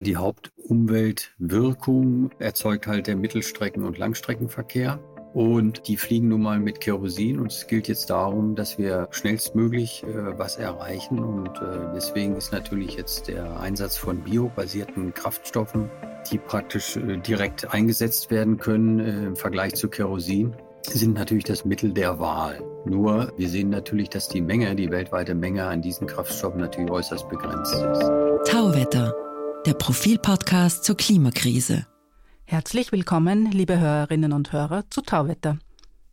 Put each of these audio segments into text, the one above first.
Die Hauptumweltwirkung erzeugt halt der Mittelstrecken- und Langstreckenverkehr. Und die fliegen nun mal mit Kerosin und es gilt jetzt darum, dass wir schnellstmöglich äh, was erreichen. Und äh, deswegen ist natürlich jetzt der Einsatz von biobasierten Kraftstoffen, die praktisch äh, direkt eingesetzt werden können äh, im Vergleich zu Kerosin, sind natürlich das Mittel der Wahl. Nur wir sehen natürlich, dass die Menge, die weltweite Menge an diesen Kraftstoffen natürlich äußerst begrenzt ist. Tauwetter, der Profilpodcast zur Klimakrise. Herzlich willkommen, liebe Hörerinnen und Hörer, zu Tauwetter.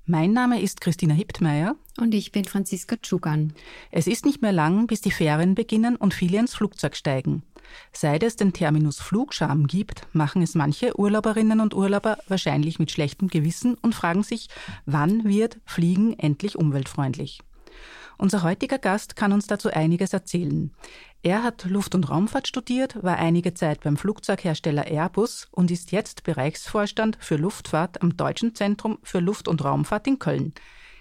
Mein Name ist Christina Hiptmeier. Und ich bin Franziska Tschugan. Es ist nicht mehr lang, bis die Ferien beginnen und viele ins Flugzeug steigen. Seit es den Terminus Flugscham gibt, machen es manche Urlauberinnen und Urlauber wahrscheinlich mit schlechtem Gewissen und fragen sich, wann wird Fliegen endlich umweltfreundlich? Unser heutiger Gast kann uns dazu einiges erzählen. Er hat Luft- und Raumfahrt studiert, war einige Zeit beim Flugzeughersteller Airbus und ist jetzt Bereichsvorstand für Luftfahrt am Deutschen Zentrum für Luft- und Raumfahrt in Köln.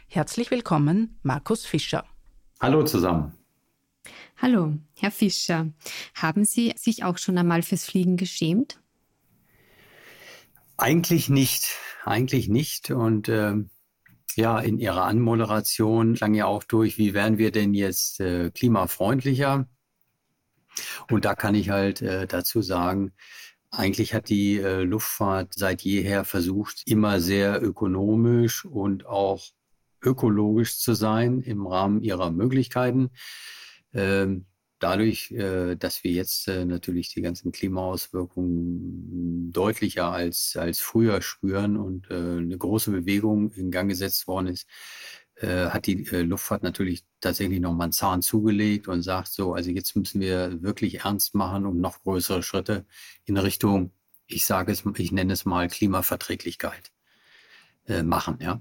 Herzlich willkommen, Markus Fischer. Hallo zusammen. Hallo, Herr Fischer. Haben Sie sich auch schon einmal fürs Fliegen geschämt? Eigentlich nicht. Eigentlich nicht. Und äh, ja, in Ihrer Anmoderation klang ja auch durch, wie wären wir denn jetzt äh, klimafreundlicher? Und da kann ich halt äh, dazu sagen, eigentlich hat die äh, Luftfahrt seit jeher versucht, immer sehr ökonomisch und auch ökologisch zu sein im Rahmen ihrer Möglichkeiten. Ähm, dadurch, äh, dass wir jetzt äh, natürlich die ganzen Klimaauswirkungen deutlicher als, als früher spüren und äh, eine große Bewegung in Gang gesetzt worden ist, hat die Luftfahrt natürlich tatsächlich nochmal einen Zahn zugelegt und sagt so, also jetzt müssen wir wirklich ernst machen und noch größere Schritte in Richtung, ich sage es, ich nenne es mal Klimaverträglichkeit machen, ja.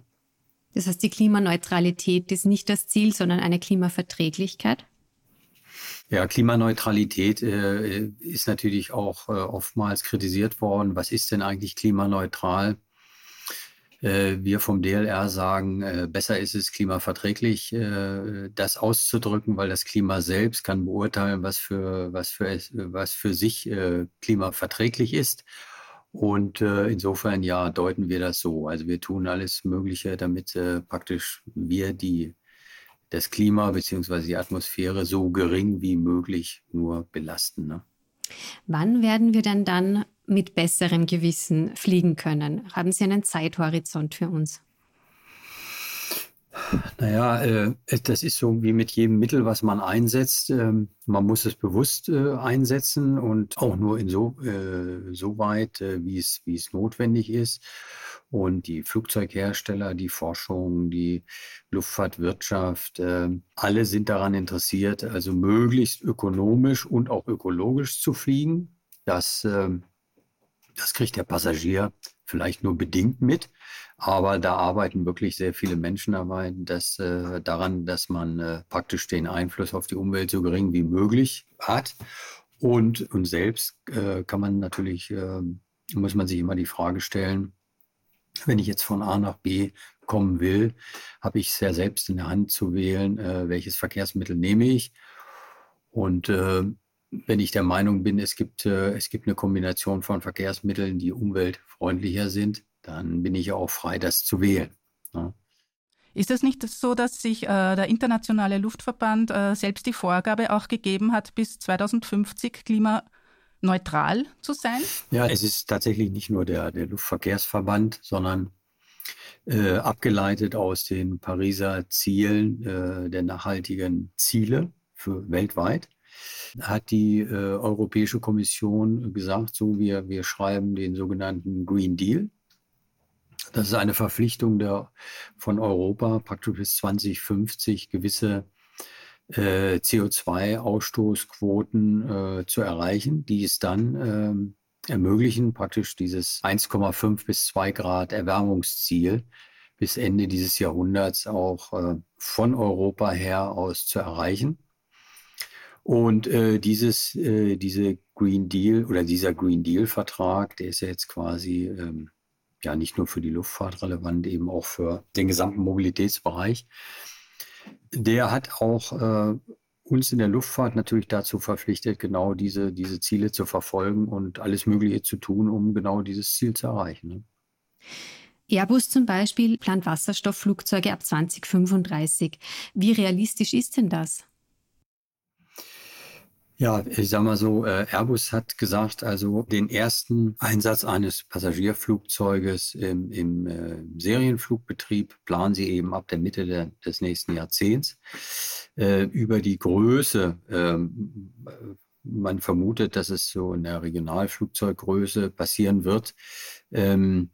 Das heißt, die Klimaneutralität ist nicht das Ziel, sondern eine Klimaverträglichkeit? Ja, Klimaneutralität äh, ist natürlich auch äh, oftmals kritisiert worden. Was ist denn eigentlich klimaneutral? Äh, wir vom DLR sagen, äh, besser ist es klimaverträglich, äh, das auszudrücken, weil das Klima selbst kann beurteilen, was für, was für, was für sich äh, klimaverträglich ist. Und insofern, ja, deuten wir das so. Also wir tun alles Mögliche, damit praktisch wir die das Klima bzw. die Atmosphäre so gering wie möglich nur belasten. Ne? Wann werden wir denn dann mit besserem Gewissen fliegen können? Haben Sie einen Zeithorizont für uns? Naja, äh, das ist so wie mit jedem Mittel, was man einsetzt. Ähm, man muss es bewusst äh, einsetzen und auch nur in so, äh, so weit, äh, wie, es, notwendig ist. Und die Flugzeughersteller, die Forschung, die Luftfahrtwirtschaft, äh, alle sind daran interessiert, also möglichst ökonomisch und auch ökologisch zu fliegen. Das, äh, das kriegt der Passagier vielleicht nur bedingt mit, aber da arbeiten wirklich sehr viele Menschen dabei, dass, äh, daran, dass man äh, praktisch den Einfluss auf die Umwelt so gering wie möglich hat. Und, und selbst äh, kann man natürlich, ähm, muss man sich immer die Frage stellen, wenn ich jetzt von A nach B kommen will, habe ich es ja selbst in der Hand zu wählen, äh, welches Verkehrsmittel nehme ich. Und äh, wenn ich der Meinung bin, es gibt, äh, es gibt eine Kombination von Verkehrsmitteln, die umweltfreundlicher sind, dann bin ich ja auch frei, das zu wählen. Ja. Ne? Ist es nicht so, dass sich äh, der internationale Luftverband äh, selbst die Vorgabe auch gegeben hat, bis 2050 Klima neutral zu sein? Ja, es ist tatsächlich nicht nur der, der Luftverkehrsverband, sondern äh, abgeleitet aus den Pariser Zielen äh, der nachhaltigen Ziele für weltweit hat die äh, Europäische Kommission gesagt, so wir, wir schreiben den sogenannten Green Deal. Das ist eine Verpflichtung der, von Europa, praktisch bis 2050 gewisse äh, CO2-Ausstoßquoten äh, zu erreichen, die es dann ähm, ermöglichen, praktisch dieses 1,5 bis 2 Grad Erwärmungsziel bis Ende dieses Jahrhunderts auch äh, von Europa her aus zu erreichen. Und äh, dieses, äh, diese Green Deal oder dieser Green Deal-Vertrag, der ist ja jetzt quasi ähm, ja nicht nur für die Luftfahrt relevant, eben auch für den gesamten Mobilitätsbereich der hat auch äh, uns in der Luftfahrt natürlich dazu verpflichtet, genau diese, diese Ziele zu verfolgen und alles Mögliche zu tun, um genau dieses Ziel zu erreichen. Ne? Airbus zum Beispiel plant Wasserstoffflugzeuge ab 2035. Wie realistisch ist denn das? Ja, ich sag mal so, äh, Airbus hat gesagt, also den ersten Einsatz eines Passagierflugzeuges im, im äh, Serienflugbetrieb planen sie eben ab der Mitte der, des nächsten Jahrzehnts. Äh, über die Größe, ähm, man vermutet, dass es so in der Regionalflugzeuggröße passieren wird. Ähm,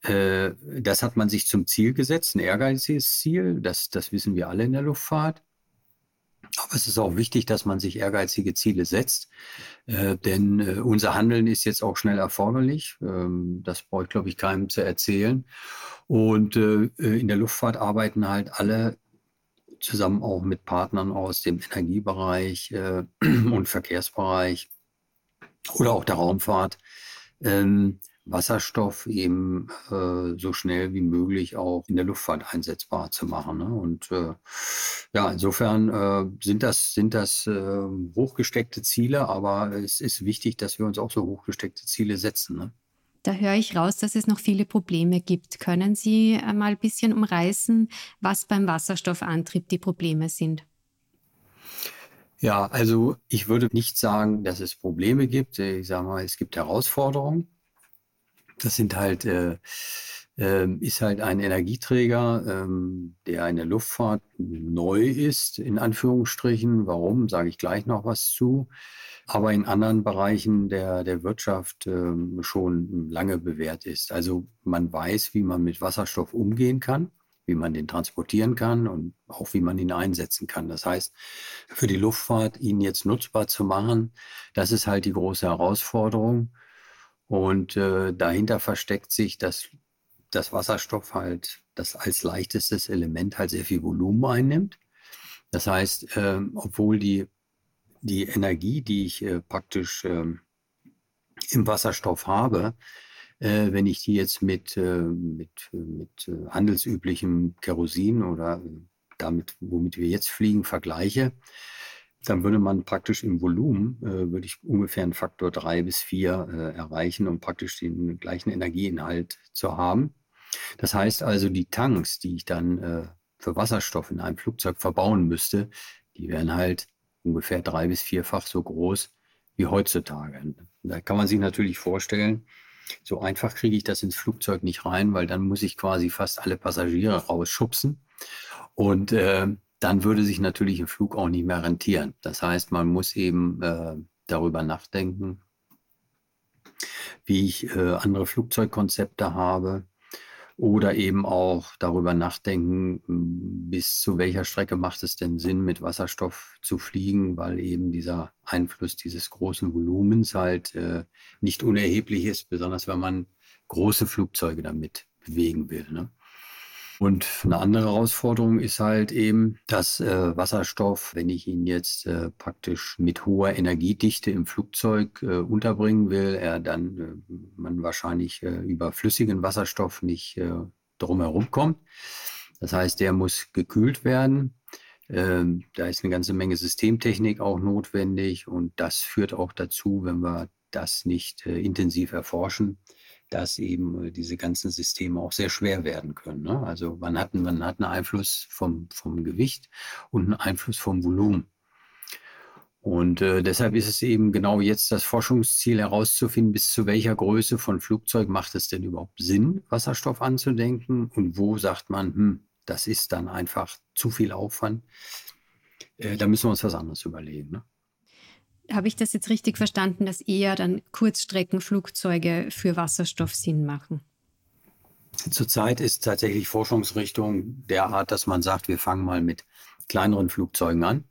äh, das hat man sich zum Ziel gesetzt, ein ehrgeiziges Ziel, das, das wissen wir alle in der Luftfahrt. Aber es ist auch wichtig, dass man sich ehrgeizige Ziele setzt, äh, denn äh, unser Handeln ist jetzt auch schnell erforderlich. Ähm, das brauche ich, glaube ich, keinem zu erzählen. Und äh, äh, in der Luftfahrt arbeiten halt alle zusammen auch mit Partnern aus dem Energiebereich äh, und Verkehrsbereich oder auch der Raumfahrt. Ähm, Wasserstoff eben äh, so schnell wie möglich auch in der Luftfahrt einsetzbar zu machen. Ne? Und äh, ja, insofern äh, sind das, sind das äh, hochgesteckte Ziele, aber es ist wichtig, dass wir uns auch so hochgesteckte Ziele setzen. Ne? Da höre ich raus, dass es noch viele Probleme gibt. Können Sie mal ein bisschen umreißen, was beim Wasserstoffantrieb die Probleme sind? Ja, also ich würde nicht sagen, dass es Probleme gibt. Ich sage mal, es gibt Herausforderungen. Das sind halt, äh, äh, ist halt ein Energieträger, ähm, der in der Luftfahrt neu ist, in Anführungsstrichen. Warum, sage ich gleich noch was zu. Aber in anderen Bereichen der, der Wirtschaft ähm, schon lange bewährt ist. Also man weiß, wie man mit Wasserstoff umgehen kann wie man den transportieren kann und auch wie man ihn einsetzen kann. Das heißt, für die Luftfahrt ihn jetzt nutzbar zu machen, das ist halt die große Herausforderung. Und äh, dahinter versteckt sich, dass das Wasserstoff halt das als leichtestes Element halt sehr viel Volumen einnimmt. Das heißt, äh, obwohl die, die Energie, die ich äh, praktisch äh, im Wasserstoff habe, äh, wenn ich die jetzt mit, äh, mit, mit äh, handelsüblichem Kerosin oder damit, womit wir jetzt fliegen, vergleiche, dann würde man praktisch im Volumen, äh, würde ich ungefähr einen Faktor drei bis vier äh, erreichen, um praktisch den gleichen Energieinhalt zu haben. Das heißt also, die Tanks, die ich dann äh, für Wasserstoff in einem Flugzeug verbauen müsste, die wären halt ungefähr drei bis vierfach so groß wie heutzutage. Da kann man sich natürlich vorstellen, so einfach kriege ich das ins Flugzeug nicht rein, weil dann muss ich quasi fast alle Passagiere rausschubsen. Und äh, dann würde sich natürlich ein Flug auch nicht mehr rentieren. Das heißt, man muss eben äh, darüber nachdenken, wie ich äh, andere Flugzeugkonzepte habe oder eben auch darüber nachdenken, bis zu welcher Strecke macht es denn Sinn, mit Wasserstoff zu fliegen, weil eben dieser Einfluss dieses großen Volumens halt äh, nicht unerheblich ist, besonders wenn man große Flugzeuge damit bewegen will. Ne? Und eine andere Herausforderung ist halt eben, dass äh, Wasserstoff, wenn ich ihn jetzt äh, praktisch mit hoher Energiedichte im Flugzeug äh, unterbringen will, er dann äh, man wahrscheinlich äh, über flüssigen Wasserstoff nicht äh, drumherum kommt. Das heißt, der muss gekühlt werden. Ähm, da ist eine ganze Menge Systemtechnik auch notwendig und das führt auch dazu, wenn wir das nicht intensiv erforschen, dass eben äh, diese ganzen Systeme auch sehr schwer werden können. Ne? Also man hat, man hat einen Einfluss vom, vom Gewicht und einen Einfluss vom Volumen. Und äh, deshalb ist es eben genau jetzt das Forschungsziel herauszufinden, bis zu welcher Größe von Flugzeug macht es denn überhaupt Sinn, Wasserstoff anzudenken und wo sagt man, hm, das ist dann einfach zu viel Aufwand. Äh, da müssen wir uns was anderes überlegen. Ne? Habe ich das jetzt richtig verstanden, dass eher dann Kurzstreckenflugzeuge für Wasserstoff Sinn machen? Zurzeit ist tatsächlich Forschungsrichtung derart, dass man sagt, wir fangen mal mit kleineren Flugzeugen an.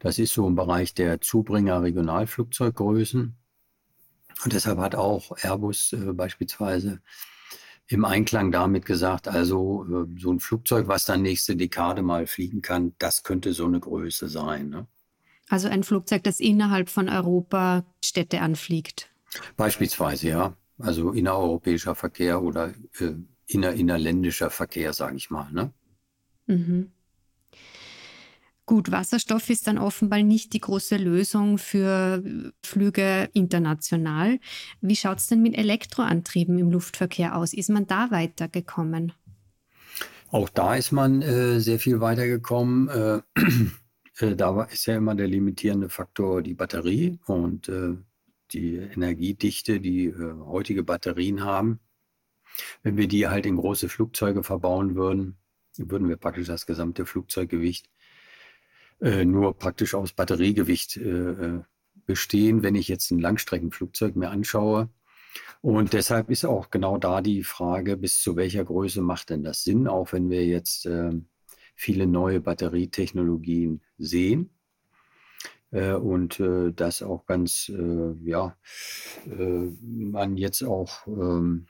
Das ist so im Bereich der Zubringer Regionalflugzeuggrößen. Und deshalb hat auch Airbus äh, beispielsweise im Einklang damit gesagt, also äh, so ein Flugzeug, was dann nächste Dekade mal fliegen kann, das könnte so eine Größe sein. Ne? Also ein Flugzeug, das innerhalb von Europa Städte anfliegt. Beispielsweise, ja. Also innereuropäischer Verkehr oder äh, inner, innerländischer Verkehr, sage ich mal. Ne? Mhm. Gut, Wasserstoff ist dann offenbar nicht die große Lösung für Flüge international. Wie schaut es denn mit Elektroantrieben im Luftverkehr aus? Ist man da weitergekommen? Auch da ist man äh, sehr viel weitergekommen. Äh, äh, da ist ja immer der limitierende Faktor die Batterie und äh, die Energiedichte, die äh, heutige Batterien haben. Wenn wir die halt in große Flugzeuge verbauen würden, würden wir praktisch das gesamte Flugzeuggewicht nur praktisch aus Batteriegewicht bestehen, wenn ich jetzt ein Langstreckenflugzeug mir anschaue. Und deshalb ist auch genau da die Frage, bis zu welcher Größe macht denn das Sinn, auch wenn wir jetzt äh, viele neue Batterietechnologien sehen. Äh, und äh, das auch ganz, ja, man jetzt auch ähm,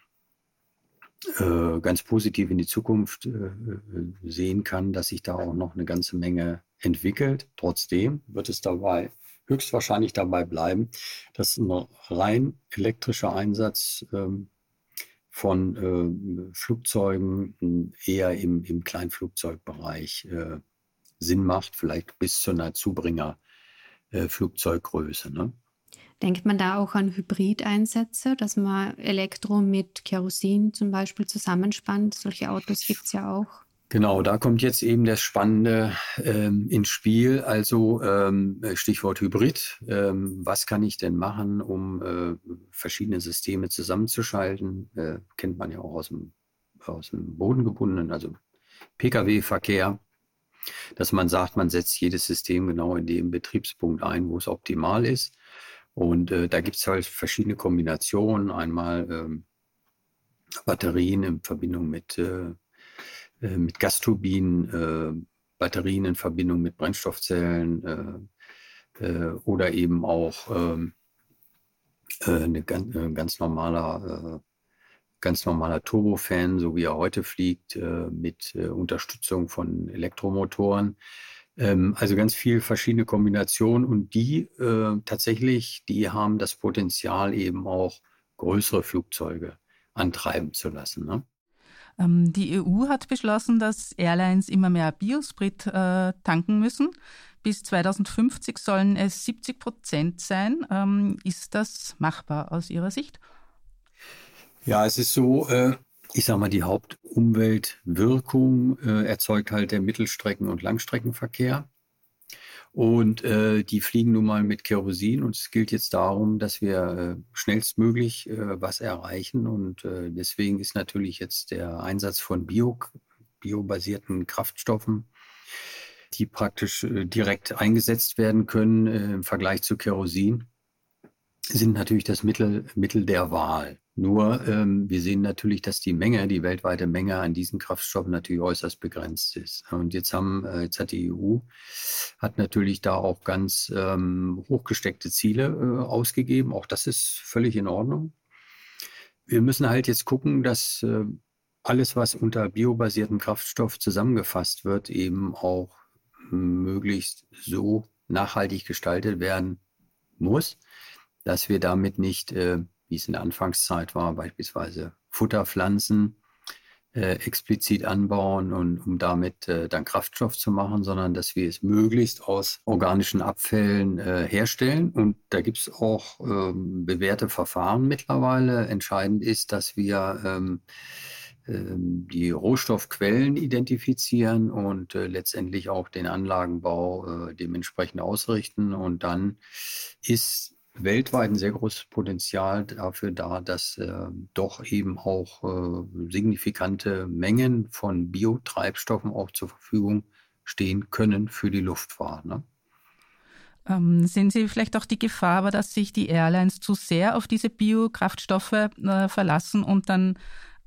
ganz positiv in die Zukunft sehen kann, dass sich da auch noch eine ganze Menge entwickelt. Trotzdem wird es dabei höchstwahrscheinlich dabei bleiben, dass ein rein elektrischer Einsatz ähm, von äh, Flugzeugen eher im, im Kleinflugzeugbereich äh, Sinn macht, vielleicht bis zu einer Zubringer-Flugzeuggröße. Äh, ne? Denkt man da auch an Hybrideinsätze, dass man Elektro mit Kerosin zum Beispiel zusammenspannt? Solche Autos gibt es ja auch. Genau, da kommt jetzt eben das Spannende ähm, ins Spiel. Also ähm, Stichwort Hybrid. Ähm, was kann ich denn machen, um äh, verschiedene Systeme zusammenzuschalten? Äh, kennt man ja auch aus dem, aus dem bodengebundenen, also Pkw-Verkehr, dass man sagt, man setzt jedes System genau in dem Betriebspunkt ein, wo es optimal ist. Und äh, da gibt es halt verschiedene Kombinationen. Einmal ähm, Batterien in Verbindung mit äh, mit Gasturbinen, äh, Batterien in Verbindung mit Brennstoffzellen äh, oder eben auch ähm, äh, eine ganz, ganz normaler ganz normaler Turbofan, so wie er heute fliegt, mit Unterstützung von Elektromotoren. Ähm, also ganz viele verschiedene Kombinationen und die tatsächlich, die haben das Potenzial eben auch größere Flugzeuge antreiben zu lassen. Ne? Ähm, die EU hat beschlossen, dass Airlines immer mehr Biosprit äh, tanken müssen. Bis 2050 sollen es 70 Prozent sein. Ähm, ist das machbar aus Ihrer Sicht? Ja, es ist so, äh, ich sage mal, die Hauptumweltwirkung äh, erzeugt halt der Mittelstrecken- und Langstreckenverkehr. Und äh, die fliegen nun mal mit Kerosin und es gilt jetzt darum, dass wir äh, schnellstmöglich äh, was erreichen. Und äh, deswegen ist natürlich jetzt der Einsatz von Bio, biobasierten Kraftstoffen, die praktisch äh, direkt eingesetzt werden können äh, im Vergleich zu Kerosin, sind natürlich das Mittel, Mittel der Wahl. Nur ähm, wir sehen natürlich, dass die Menge, die weltweite Menge an diesen Kraftstoffen natürlich äußerst begrenzt ist. Und jetzt haben, äh, jetzt hat die EU hat natürlich da auch ganz ähm, hochgesteckte Ziele äh, ausgegeben. Auch das ist völlig in Ordnung. Wir müssen halt jetzt gucken, dass äh, alles, was unter biobasiertem Kraftstoff zusammengefasst wird, eben auch möglichst so nachhaltig gestaltet werden muss, dass wir damit nicht äh, wie es in der Anfangszeit war, beispielsweise Futterpflanzen äh, explizit anbauen und um damit äh, dann Kraftstoff zu machen, sondern dass wir es möglichst aus organischen Abfällen äh, herstellen. Und da gibt es auch ähm, bewährte Verfahren mittlerweile. Entscheidend ist, dass wir ähm, ähm die Rohstoffquellen identifizieren und äh, letztendlich auch den Anlagenbau äh, dementsprechend ausrichten. Und dann ist weltweit ein sehr großes Potenzial dafür da, dass äh, doch eben auch äh, signifikante Mengen von Biotreibstoffen auch zur Verfügung stehen können für die Luftfahrt. Ne? Ähm, sehen Sie vielleicht auch die Gefahr, aber dass sich die Airlines zu sehr auf diese Biokraftstoffe äh, verlassen und dann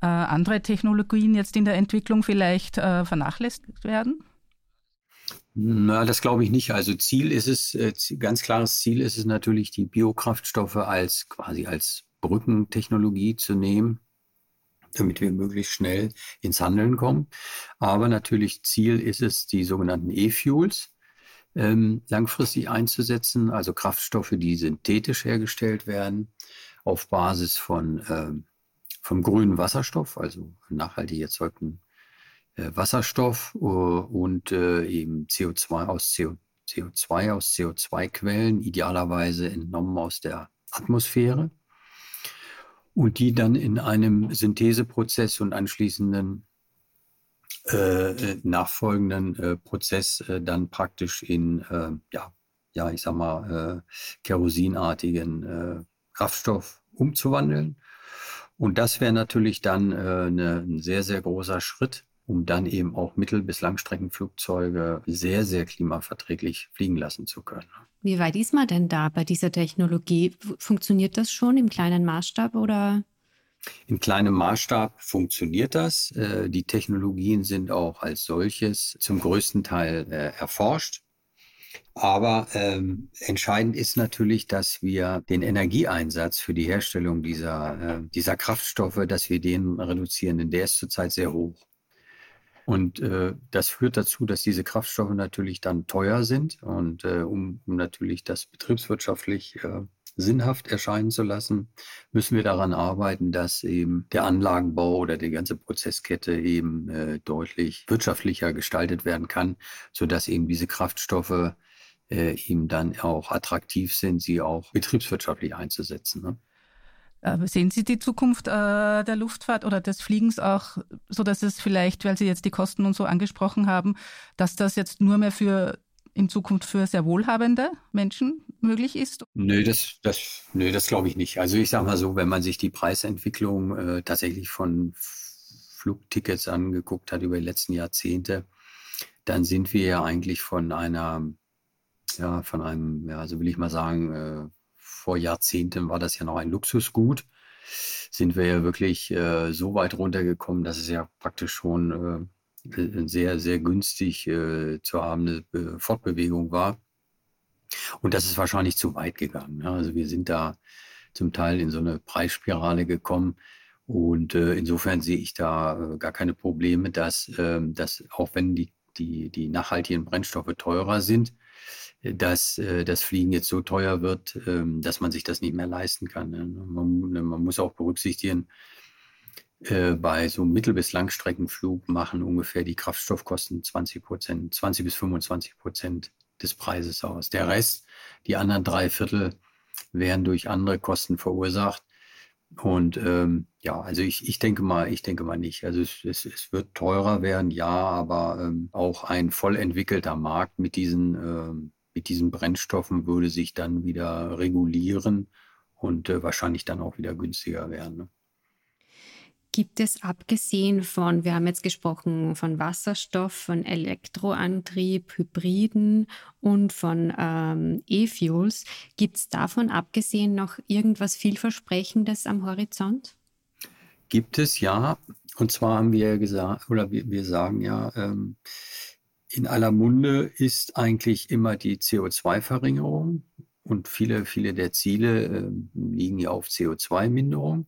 äh, andere Technologien jetzt in der Entwicklung vielleicht äh, vernachlässigt werden? Na, das glaube ich nicht. Also Ziel ist es, äh, ganz klares Ziel ist es natürlich, die Biokraftstoffe als quasi als Brückentechnologie zu nehmen, damit wir möglichst schnell ins Handeln kommen. Aber natürlich Ziel ist es, die sogenannten E-Fuels ähm, langfristig einzusetzen, also Kraftstoffe, die synthetisch hergestellt werden, auf Basis von, ähm, vom grünen Wasserstoff, also nachhaltig erzeugten äh, Wasserstoff äh, und äh, eben CO2 aus CO, CO2 aus CO2-Quellen, idealerweise entnommen aus der Atmosphäre und die dann in einem Syntheseprozess und anschließenden äh, nachfolgenden äh, Prozess äh, dann praktisch in, ja, ja, ich sag mal, kerosinartigen Kraftstoff umzuwandeln. Und das wäre natürlich dann eine, ein sehr, sehr großer Schritt, um dann eben auch Mittel- bis Langstreckenflugzeuge sehr, sehr klimaverträglich fliegen lassen zu können. Wie weit ist man denn da bei dieser Technologie? Funktioniert das schon im kleinen Maßstab oder? In kleinem Maßstab funktioniert das. Äh, die Technologien sind auch als solches zum größten Teil äh, erforscht. Aber ähm, entscheidend ist natürlich, dass wir den Energieeinsatz für die Herstellung dieser, äh, dieser Kraftstoffe, dass wir den reduzieren, denn der ist zurzeit sehr hoch. Und äh, das führt dazu, dass diese Kraftstoffe natürlich dann teuer sind und äh, um, um natürlich das betriebswirtschaftlich äh, sinnhaft erscheinen zu lassen, müssen wir daran arbeiten, dass eben der Anlagenbau oder die ganze Prozesskette eben äh, deutlich wirtschaftlicher gestaltet werden kann, sodass eben diese Kraftstoffe äh, eben dann auch attraktiv sind, sie auch betriebswirtschaftlich einzusetzen. Ne? Äh, sehen Sie die Zukunft äh, der Luftfahrt oder des Fliegens auch so, dass es vielleicht, weil Sie jetzt die Kosten und so angesprochen haben, dass das jetzt nur mehr für in Zukunft für sehr wohlhabende Menschen möglich ist? Nö, das, das, nö, das glaube ich nicht. Also ich sage mal so, wenn man sich die Preisentwicklung äh, tatsächlich von Flugtickets angeguckt hat über die letzten Jahrzehnte, dann sind wir ja eigentlich von einer, ja, von einem, ja, so will ich mal sagen, äh, vor Jahrzehnten war das ja noch ein Luxusgut, sind wir ja wirklich äh, so weit runtergekommen, dass es ja praktisch schon äh, sehr, sehr günstig äh, zu habende äh, Fortbewegung war. Und das ist wahrscheinlich zu weit gegangen. Ja. Also wir sind da zum Teil in so eine Preisspirale gekommen. Und äh, insofern sehe ich da äh, gar keine Probleme, dass, äh, dass auch wenn die, die, die nachhaltigen Brennstoffe teurer sind, dass äh, das Fliegen jetzt so teuer wird, ähm, dass man sich das nicht mehr leisten kann. Ne? Man, ne, man muss auch berücksichtigen, äh, bei so Mittel- bis Langstreckenflug machen ungefähr die Kraftstoffkosten 20 Prozent, 20 bis 25 Prozent des Preises aus. Der Rest, die anderen drei Viertel, werden durch andere Kosten verursacht. Und ähm, ja, also ich, ich denke mal, ich denke mal nicht. Also es, es, es wird teurer werden, ja, aber ähm, auch ein voll entwickelter Markt mit diesen ähm, mit diesen Brennstoffen würde sich dann wieder regulieren und äh, wahrscheinlich dann auch wieder günstiger werden. Ne? Gibt es abgesehen von, wir haben jetzt gesprochen von Wasserstoff, von Elektroantrieb, Hybriden und von ähm, E-Fuels, gibt es davon abgesehen noch irgendwas vielversprechendes am Horizont? Gibt es ja. Und zwar haben wir gesagt, oder wir, wir sagen ja, ähm, in aller Munde ist eigentlich immer die CO2-Verringerung und viele, viele der Ziele äh, liegen ja auf CO2-Minderung.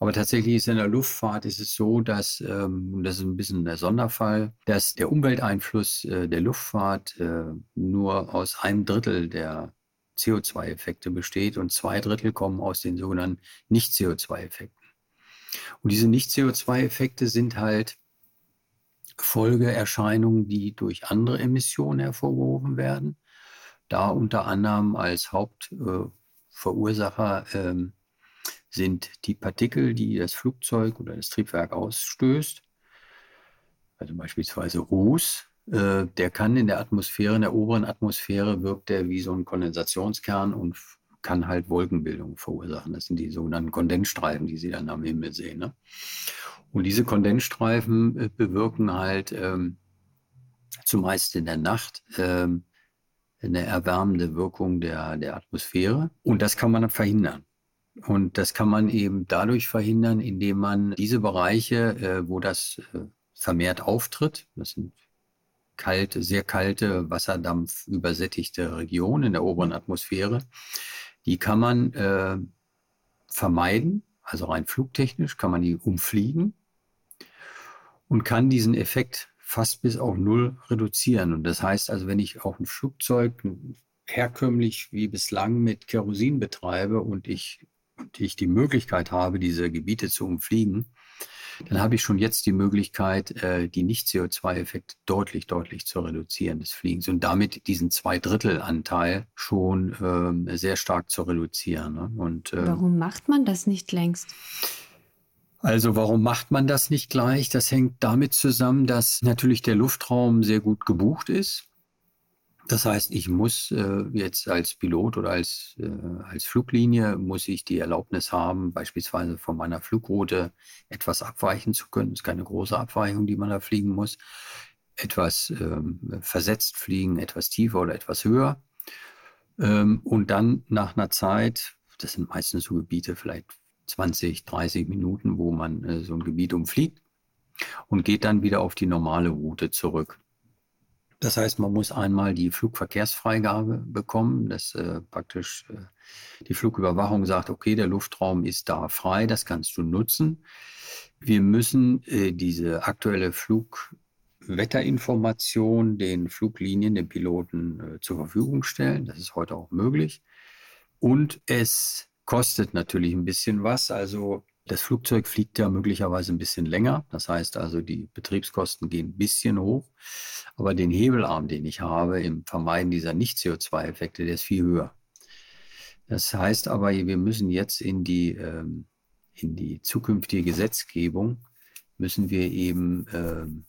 Aber tatsächlich ist in der Luftfahrt ist es so, dass, ähm, das ist ein bisschen der Sonderfall, dass der Umwelteinfluss äh, der Luftfahrt äh, nur aus einem Drittel der CO2-Effekte besteht und zwei Drittel kommen aus den sogenannten Nicht-CO2-Effekten. Und diese Nicht-CO2-Effekte sind halt Folgeerscheinungen, die durch andere Emissionen hervorgerufen werden. Da unter anderem als Hauptverursacher äh, ähm, sind die Partikel, die das Flugzeug oder das Triebwerk ausstößt. Also beispielsweise Ruß, äh, der kann in der Atmosphäre, in der oberen Atmosphäre wirkt er wie so ein Kondensationskern und kann halt Wolkenbildung verursachen. Das sind die sogenannten Kondensstreifen, die Sie dann am Himmel sehen. Ne? Und diese Kondensstreifen äh, bewirken halt ähm, zumeist in der Nacht ähm, eine erwärmende Wirkung der, der Atmosphäre. Und das kann man verhindern. Und das kann man eben dadurch verhindern, indem man diese Bereiche, äh, wo das äh, vermehrt auftritt, das sind kalte, sehr kalte, Wasserdampf übersättigte Regionen in der oberen Atmosphäre, die kann man äh, vermeiden. Also rein flugtechnisch kann man die umfliegen und kann diesen Effekt fast bis auf null reduzieren. Und das heißt also, wenn ich auch ein Flugzeug herkömmlich wie bislang mit Kerosin betreibe und ich, und ich die Möglichkeit habe, diese Gebiete zu umfliegen, dann habe ich schon jetzt die Möglichkeit, äh, die Nicht-CO2-Effekte deutlich, deutlich zu reduzieren des Fliegens und damit diesen Zweidrittel-Anteil schon ähm, sehr stark zu reduzieren. Ne? Und, äh, Warum macht man das nicht längst? Also warum macht man das nicht gleich? Das hängt damit zusammen, dass natürlich der Luftraum sehr gut gebucht ist. Das heißt, ich muss äh, jetzt als Pilot oder als, äh, als Fluglinie muss ich die Erlaubnis haben, beispielsweise von meiner Flugroute etwas abweichen zu können. Es ist keine große Abweichung, die man da fliegen muss. Etwas ähm, versetzt fliegen, etwas tiefer oder etwas höher. Ähm, und dann nach einer Zeit, das sind meistens so Gebiete, vielleicht 20, 30 Minuten, wo man äh, so ein Gebiet umfliegt und geht dann wieder auf die normale Route zurück. Das heißt, man muss einmal die Flugverkehrsfreigabe bekommen, dass äh, praktisch äh, die Flugüberwachung sagt, okay, der Luftraum ist da frei, das kannst du nutzen. Wir müssen äh, diese aktuelle Flugwetterinformation den Fluglinien, den Piloten äh, zur Verfügung stellen. Das ist heute auch möglich. Und es kostet natürlich ein bisschen was. Also das Flugzeug fliegt ja möglicherweise ein bisschen länger. Das heißt also, die Betriebskosten gehen ein bisschen hoch. Aber den Hebelarm, den ich habe im Vermeiden dieser Nicht-CO2-Effekte, der ist viel höher. Das heißt aber, wir müssen jetzt in die, ähm, in die zukünftige Gesetzgebung, müssen wir eben, ähm,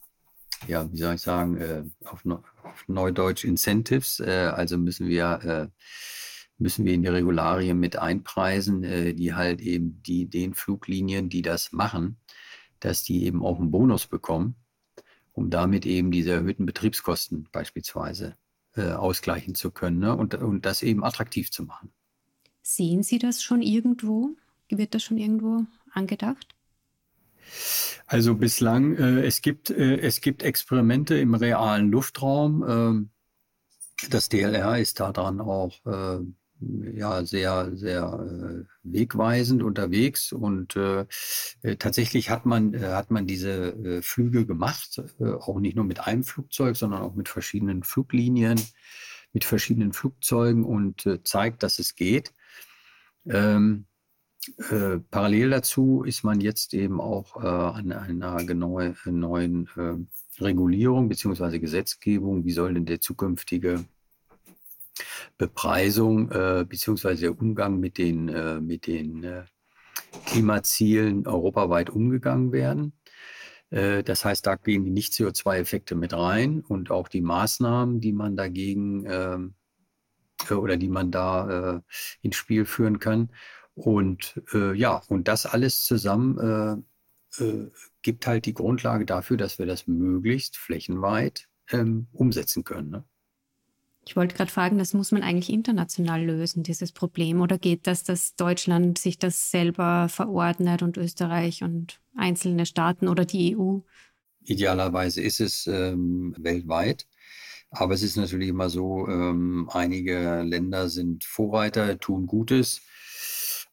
ja, wie soll ich sagen, äh, auf, Neudeutsch Incentives, äh, also müssen wir äh, müssen wir in die Regularien mit einpreisen, äh, die halt eben die, den Fluglinien, die das machen, dass die eben auch einen Bonus bekommen, um damit eben diese erhöhten Betriebskosten beispielsweise äh, ausgleichen zu können ne? und, und das eben attraktiv zu machen. Sehen Sie das schon irgendwo? Wird das schon irgendwo angedacht? Also bislang, äh, es, gibt, äh, es gibt Experimente im realen Luftraum. Ähm, das DLR ist daran auch äh, ja sehr, sehr äh, wegweisend unterwegs und äh, äh, tatsächlich hat man, äh, hat man diese äh, Flüge gemacht, äh, auch nicht nur mit einem Flugzeug, sondern auch mit verschiedenen Fluglinien, mit verschiedenen Flugzeugen und zeigt, dass es geht. Ähm, parallel dazu ist man jetzt eben auch an einer genaue, neuen Regulierung bzw. Gesetzgebung, wie soll denn der zukünftige Bepreisung äh, beziehungsweise der Umgang mit den, äh, mit den äh, Klimazielen europaweit umgegangen werden. Äh, das heißt, da gehen die Nicht-CO2-Effekte mit rein und auch die Maßnahmen, die man dagegen ähm, äh, oder die man da äh, ins Spiel führen kann. Und ja, und das alles zusammen gibt halt die Grundlage dafür, dass wir das möglichst flächenweit ähm, umsetzen können. Ne? Ich wollte gerade fragen, das muss man eigentlich international lösen, dieses Problem. Oder geht das, dass Deutschland sich das selber verordnet und Österreich und einzelne Staaten oder die EU? Idealerweise ist es ähm, weltweit. Aber es ist natürlich immer so, ähm, einige Länder sind Vorreiter, tun Gutes.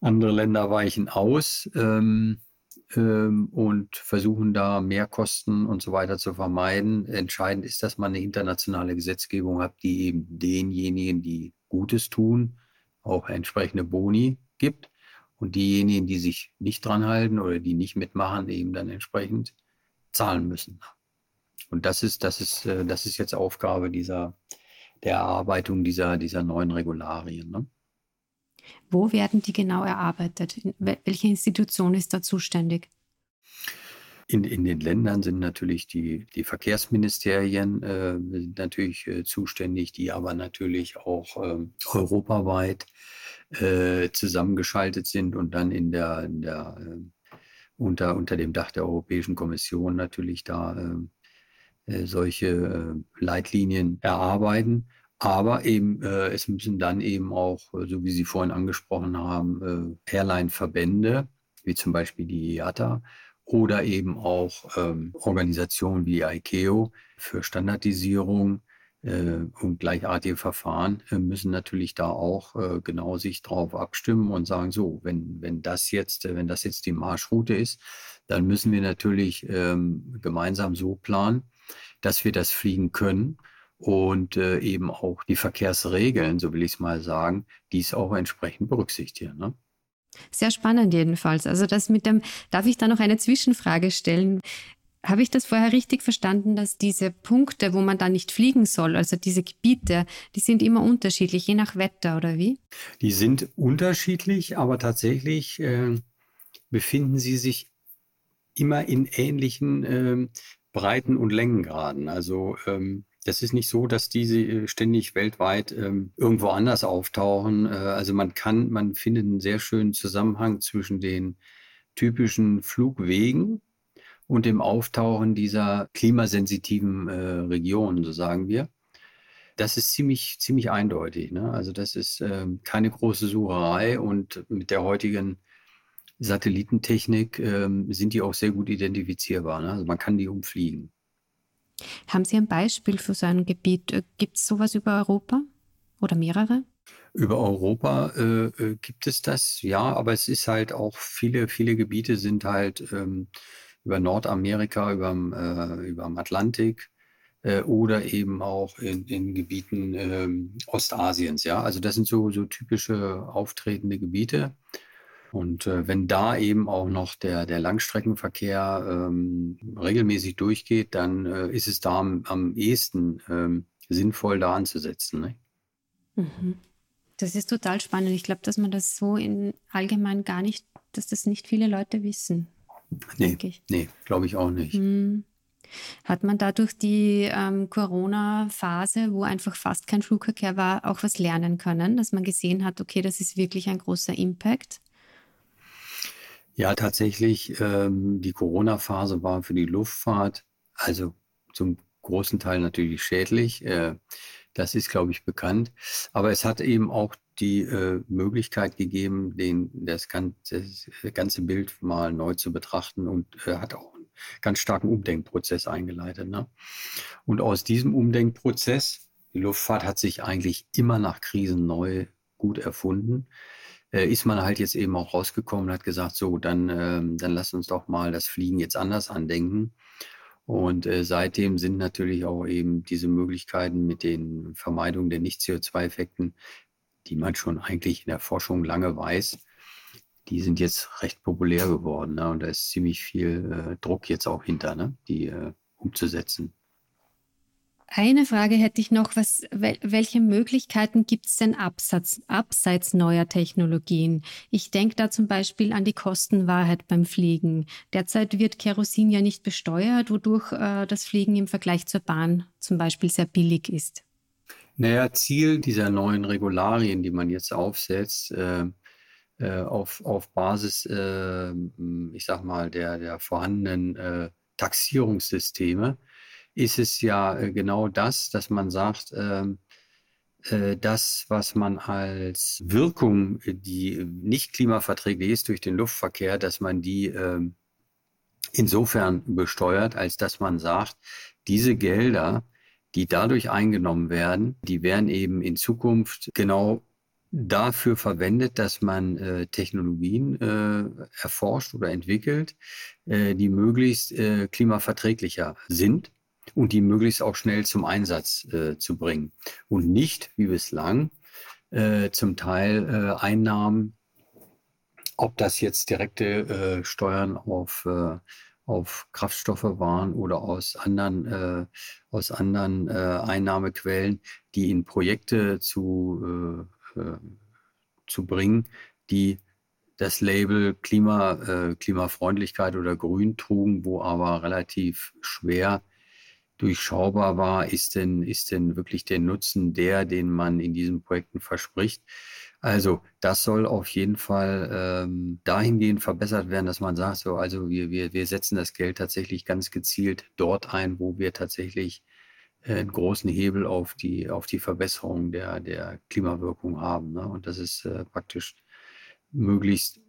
Andere Länder weichen aus. Ähm, ähm, und versuchen da Mehrkosten und so weiter zu vermeiden. Entscheidend ist, dass man eine internationale Gesetzgebung hat, die eben denjenigen, die Gutes tun, auch entsprechende Boni gibt und diejenigen, die sich nicht dran halten oder die nicht mitmachen, eben dann entsprechend zahlen müssen. Und das ist, das ist, äh, das ist jetzt Aufgabe dieser, der Erarbeitung dieser, dieser neuen Regularien. Ne? Wo werden die genau erarbeitet? Welche Institution ist da zuständig? In, in den Ländern sind natürlich die, die Verkehrsministerien äh, natürlich äh, zuständig, die aber natürlich auch äh, europaweit äh, zusammengeschaltet sind und dann in der, in der äh, unter, unter dem Dach der Europäischen Kommission natürlich da äh, solche Leitlinien erarbeiten. Aber eben, äh, es müssen dann eben auch, äh, so wie Sie vorhin angesprochen haben, äh, Airline-Verbände, wie zum Beispiel die IATA oder eben auch ähm, Organisationen wie ICAO für Standardisierung äh, und gleichartige Verfahren äh, müssen natürlich da auch äh, genau sich drauf abstimmen und sagen, so, wenn, wenn das jetzt, wenn das jetzt die Marschroute ist, dann müssen wir natürlich ähm, gemeinsam so planen, dass wir das fliegen können und äh, eben auch die Verkehrsregeln, so will ich es mal sagen, dies auch entsprechend berücksichtigen. Ne? Sehr spannend jedenfalls. Also das mit dem, darf ich da noch eine Zwischenfrage stellen? Habe ich das vorher richtig verstanden, dass diese Punkte, wo man da nicht fliegen soll, also diese Gebiete, die sind immer unterschiedlich, je nach Wetter oder wie? Die sind unterschiedlich, aber tatsächlich äh, befinden sie sich immer in ähnlichen äh, Breiten und Längengraden. Also ähm, das ist nicht so, dass diese äh, ständig weltweit ähm, irgendwo anders auftauchen. Äh, also man kann, man findet einen sehr schönen Zusammenhang zwischen den typischen Flugwegen und dem Auftauchen dieser klimasensitiven äh, Regionen, so sagen wir. Das ist ziemlich, ziemlich eindeutig. Ne? Also das ist ähm, keine große Sucherei und mit der heutigen Satellitentechnik ähm, sind die auch sehr gut identifizierbar. Ne? Also man kann die umfliegen. Haben Sie ein Beispiel für so ein Gebiet? Äh, gibt es sowas über Europa oder mehrere? Über Europa äh, äh, gibt es das, ja, aber es ist halt auch viele, viele Gebiete sind halt ähm, über Nordamerika, über äh, überm Atlantik äh, oder eben auch in, in Gebieten ähm, Ostasiens, ja. Also das sind so, so typische auftretende Gebiete. Und äh, wenn da eben auch noch der, der Langstreckenverkehr ähm, regelmäßig durchgeht, dann äh, ist es da am, am ehesten ähm, sinnvoll, da anzusetzen. Ne? Mhm. Das ist total spannend. Ich glaube, dass man das so in allgemein gar nicht, dass das nicht viele Leute wissen. Nee, nee glaube ich auch nicht. Mhm. Hat man dadurch die ähm, Corona-Phase, wo einfach fast kein Flugverkehr war, auch was lernen können, dass man gesehen hat, okay, das ist wirklich ein großer Impact? Ja, tatsächlich, ähm, die Corona-Phase war für die Luftfahrt, also zum großen Teil natürlich schädlich. Äh, das ist, glaube ich, bekannt. Aber es hat eben auch die äh, Möglichkeit gegeben, den, das, ganze, das ganze Bild mal neu zu betrachten und äh, hat auch einen ganz starken Umdenkprozess eingeleitet. Ne? Und aus diesem Umdenkprozess, die Luftfahrt hat sich eigentlich immer nach Krisen neu gut erfunden äh, ist man halt jetzt eben auch rausgekommen und hat gesagt, so, dann, ähm, dann lass uns doch mal das Fliegen jetzt anders andenken. Und äh, seitdem sind natürlich auch eben diese Möglichkeiten mit den Vermeidungen der Nicht-CO2-Effekten, die man schon eigentlich in der Forschung lange weiß, die sind jetzt recht populär geworden. Ne? Und da ist ziemlich viel äh, Druck jetzt auch hinter, ne? die äh, umzusetzen. Eine Frage hätte ich noch. Was, welche Möglichkeiten gibt es denn abseits, abseits neuer Technologien? Ich denke da zum Beispiel an die Kostenwahrheit beim Fliegen. Derzeit wird Kerosin ja nicht besteuert, wodurch äh, das Fliegen im Vergleich zur Bahn zum Beispiel sehr billig ist. Naja, Ziel dieser neuen Regularien, die man jetzt aufsetzt, äh, äh, auf, auf Basis, äh, ich sag mal, der, der vorhandenen äh, Taxierungssysteme, ist es ja äh, genau das, dass man sagt, ähm, äh, das, was man als Wirkung, äh, die nicht klimaverträglich ist durch den Luftverkehr, dass man die ähm, insofern besteuert, als dass man sagt, diese Gelder, die dadurch eingenommen werden, die werden eben in Zukunft genau dafür verwendet, dass man äh, Technologien äh, erforscht oder entwickelt, äh, die möglichst klimaverträglicher sind und die möglichst auch schnell zum Einsatz äh, zu bringen. Und nicht wie bislang äh, zum Teil äh, Einnahmen, ob das jetzt direkte äh, Steuern auf, äh, auf Kraftstoffe waren oder aus anderen, äh, aus anderen Einnahmequellen, die in Projekte zu, zu bringen, die das Label Klima, Klimafreundlichkeit oder Grün trugen, wo aber relativ schwer durchschaubar war, ist denn, ist denn wirklich der Nutzen der, den man in diesen Projekten verspricht. Also das soll auf jeden Fall ähm, dahingehend verbessert werden, dass man sagt, so, also wir, wir, wir setzen das Geld tatsächlich ganz gezielt dort ein, wo wir tatsächlich äh, einen großen Hebel auf die, auf die Verbesserung der, der Klimawirkung haben. Ne? Und das ist äh, praktisch möglichst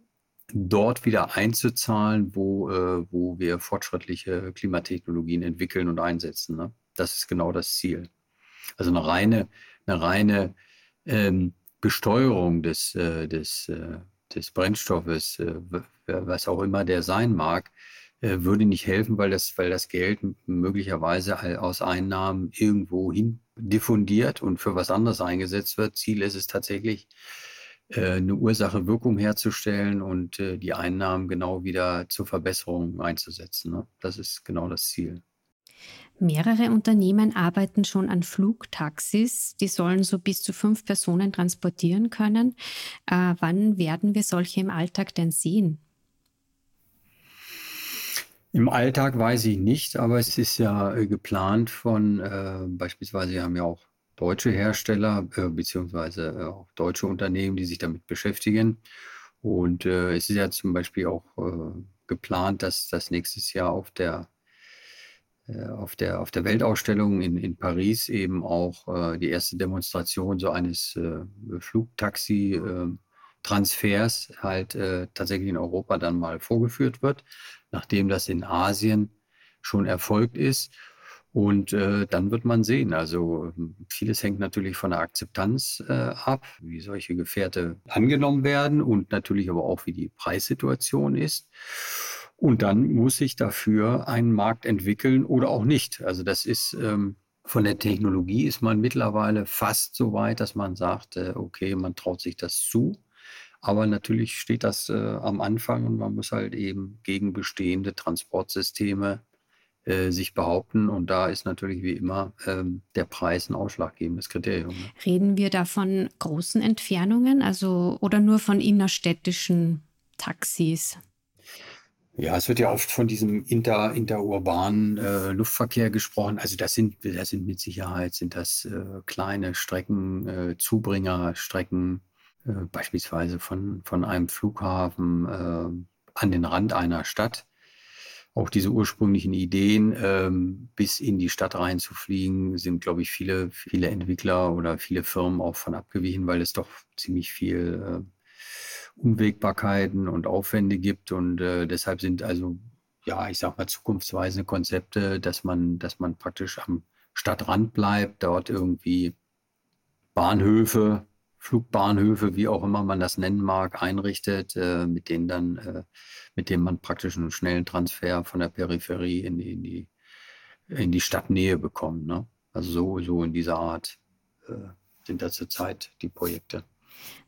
dort wieder einzuzahlen, wo, äh, wo wir fortschrittliche Klimatechnologien entwickeln und einsetzen. Ne? Das ist genau das Ziel. Also eine reine, eine reine ähm, Besteuerung des, äh, des, äh, des Brennstoffes, äh, was auch immer der sein mag, äh, würde nicht helfen, weil das, weil das Geld möglicherweise aus Einnahmen irgendwo hin diffundiert und für was anderes eingesetzt wird. Ziel ist es tatsächlich, eine Ursache-Wirkung herzustellen und äh, die Einnahmen genau wieder zur Verbesserung einzusetzen. Ne? Das ist genau das Ziel. Mehrere Unternehmen arbeiten schon an Flugtaxis. Die sollen so bis zu fünf Personen transportieren können. Äh, wann werden wir solche im Alltag denn sehen? Im Alltag weiß ich nicht, aber es ist ja äh, geplant von äh, beispielsweise, wir haben ja auch deutsche Hersteller äh, beziehungsweise äh, auch deutsche Unternehmen, die sich damit beschäftigen. Und äh, es ist ja zum Beispiel auch äh, geplant, dass das nächstes Jahr auf der äh, auf der, auf der Weltausstellung in, in Paris eben auch die erste Demonstration so eines Flugtaxi-Transfers halt tatsächlich in Europa dann mal vorgeführt wird, nachdem das in Asien schon erfolgt ist. Und äh, dann wird man sehen. Also vieles hängt natürlich von der Akzeptanz äh, ab, wie solche Gefährte angenommen werden und natürlich aber auch, wie die Preissituation ist. Und dann muss sich dafür ein Markt entwickeln oder auch nicht. Also das ist ähm, von der Technologie ist man mittlerweile fast so weit, dass man sagt, äh, okay, man traut sich das zu. Aber natürlich steht das äh, am Anfang und man muss halt eben gegen bestehende Transportsysteme äh, sich behaupten. Und da ist natürlich wie immer ähm, der Preis ein ausschlaggebendes Kriterium. Ne? Reden wir da von großen Entfernungen, also oder nur von innerstädtischen Taxis? Ja, es wird ja oft von diesem inter, interurbanen äh, Luftverkehr gesprochen. Also das sind, das sind mit Sicherheit sind das äh, kleine Strecken, äh, Zubringerstrecken, äh, beispielsweise von, von einem Flughafen äh, an den Rand einer Stadt auch diese ursprünglichen Ideen, ähm, bis in die Stadt reinzufliegen, sind, glaube ich, viele, viele Entwickler oder viele Firmen auch von abgewichen, weil es doch ziemlich viel äh, Unwägbarkeiten und Aufwände gibt. Und äh, deshalb sind also, ja, ich sag mal, zukunftsweisende Konzepte, dass man, dass man praktisch am Stadtrand bleibt, dort irgendwie Bahnhöfe Flugbahnhöfe, wie auch immer man das nennen mag, einrichtet, äh, mit denen dann, äh, mit denen man praktisch einen schnellen Transfer von der Peripherie in die, in die, in die Stadtnähe bekommt. Ne? Also so, so in dieser Art äh, sind da zurzeit die Projekte.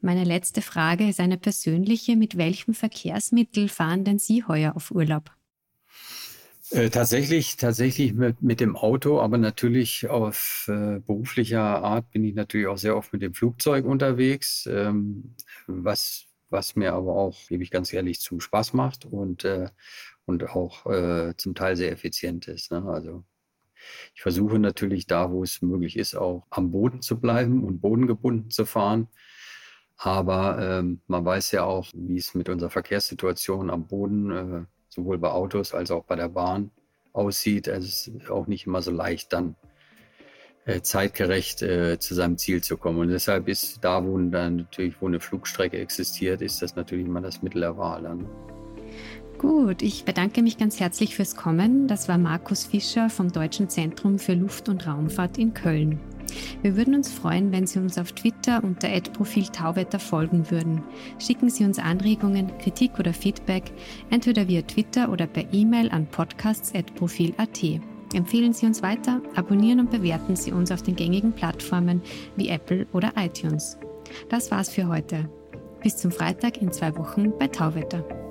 Meine letzte Frage ist eine persönliche. Mit welchem Verkehrsmittel fahren denn Sie heuer auf Urlaub? Äh, tatsächlich, tatsächlich mit, mit dem Auto, aber natürlich auf äh, beruflicher Art bin ich natürlich auch sehr oft mit dem Flugzeug unterwegs, ähm, was, was mir aber auch, gebe ich ganz ehrlich zu, Spaß macht und, äh, und auch äh, zum Teil sehr effizient ist. Ne? Also ich versuche natürlich da, wo es möglich ist, auch am Boden zu bleiben und bodengebunden zu fahren. Aber ähm, man weiß ja auch, wie es mit unserer Verkehrssituation am Boden äh, sowohl bei Autos als auch bei der Bahn aussieht. Es ist auch nicht immer so leicht, dann äh, zeitgerecht äh, zu seinem Ziel zu kommen. Und deshalb ist da, wo dann natürlich, wo eine Flugstrecke existiert, ist das natürlich immer das Mittel der Wahl. Dann. Gut, ich bedanke mich ganz herzlich fürs Kommen. Das war Markus Fischer vom Deutschen Zentrum für Luft- und Raumfahrt in Köln. Wir würden uns freuen, wenn Sie uns auf Twitter unter Profil Tauwetter folgen würden. Schicken Sie uns Anregungen, Kritik oder Feedback entweder via Twitter oder per E-Mail an podcasts.profil.at. Empfehlen Sie uns weiter, abonnieren und bewerten Sie uns auf den gängigen Plattformen wie Apple oder iTunes. Das war's für heute. Bis zum Freitag in zwei Wochen bei Tauwetter.